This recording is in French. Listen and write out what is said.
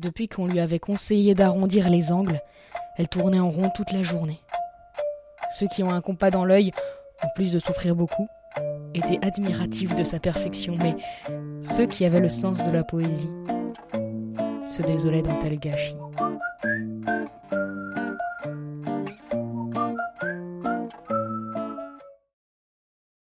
Depuis qu'on lui avait conseillé d'arrondir les angles, elle tournait en rond toute la journée. Ceux qui ont un compas dans l'œil, en plus de souffrir beaucoup, étaient admiratifs de sa perfection, mais ceux qui avaient le sens de la poésie se désolaient d'un tel gâchis.